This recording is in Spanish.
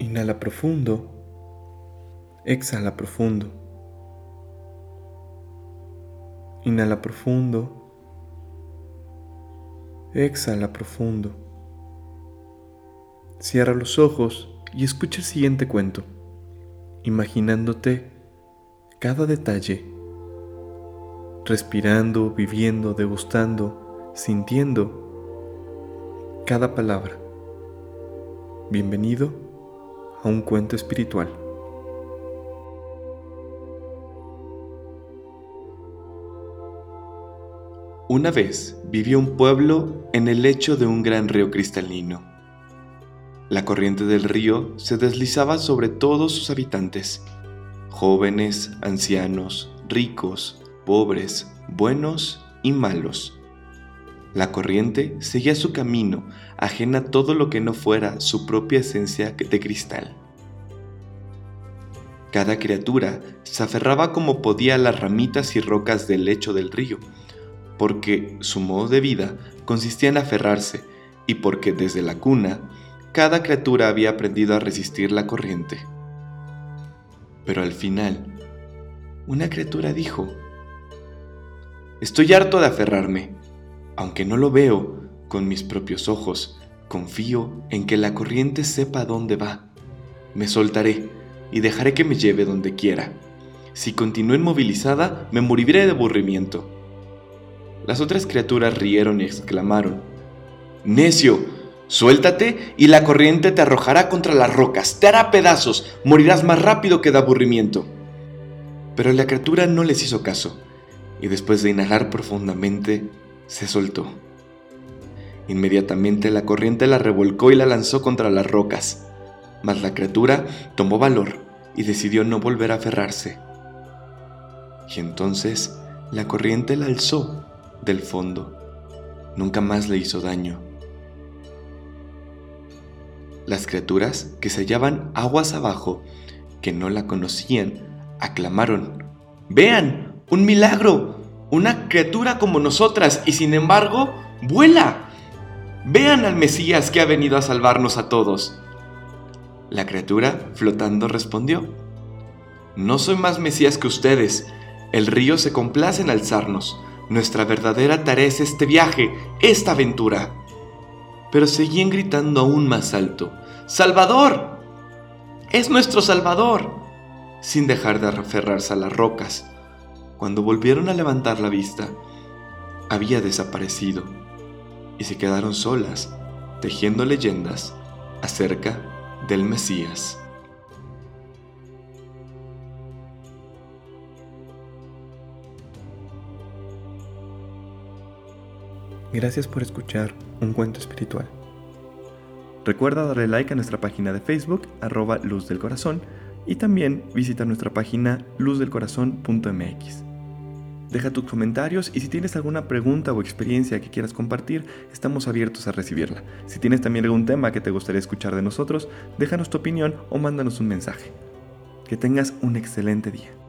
Inhala profundo. Exhala profundo. Inhala profundo. Exhala profundo. Cierra los ojos y escucha el siguiente cuento, imaginándote cada detalle, respirando, viviendo, degustando, sintiendo cada palabra. Bienvenido a un cuento espiritual. Una vez vivió un pueblo en el lecho de un gran río cristalino. La corriente del río se deslizaba sobre todos sus habitantes, jóvenes, ancianos, ricos, pobres, buenos y malos. La corriente seguía su camino, ajena a todo lo que no fuera su propia esencia de cristal. Cada criatura se aferraba como podía a las ramitas y rocas del lecho del río, porque su modo de vida consistía en aferrarse y porque desde la cuna cada criatura había aprendido a resistir la corriente. Pero al final, una criatura dijo, Estoy harto de aferrarme, aunque no lo veo con mis propios ojos, confío en que la corriente sepa dónde va. Me soltaré y dejaré que me lleve donde quiera. Si continúo inmovilizada, me moriré de aburrimiento. Las otras criaturas rieron y exclamaron, Necio, Suéltate y la corriente te arrojará contra las rocas, te hará pedazos, morirás más rápido que de aburrimiento. Pero la criatura no les hizo caso, y después de inhalar profundamente, se soltó. Inmediatamente la corriente la revolcó y la lanzó contra las rocas, mas la criatura tomó valor y decidió no volver a aferrarse. Y entonces la corriente la alzó del fondo. Nunca más le hizo daño las criaturas que se hallaban aguas abajo, que no la conocían, aclamaron, Vean, un milagro, una criatura como nosotras y sin embargo, vuela. Vean al Mesías que ha venido a salvarnos a todos. La criatura, flotando, respondió, No soy más Mesías que ustedes. El río se complace en alzarnos. Nuestra verdadera tarea es este viaje, esta aventura. Pero seguían gritando aún más alto, Salvador. Es nuestro Salvador. Sin dejar de aferrarse a las rocas. Cuando volvieron a levantar la vista, había desaparecido y se quedaron solas, tejiendo leyendas acerca del Mesías. Gracias por escuchar un cuento espiritual. Recuerda darle like a nuestra página de Facebook, arroba Luz del Corazón, y también visita nuestra página luzdelcorazón.mx. Deja tus comentarios y si tienes alguna pregunta o experiencia que quieras compartir, estamos abiertos a recibirla. Si tienes también algún tema que te gustaría escuchar de nosotros, déjanos tu opinión o mándanos un mensaje. Que tengas un excelente día.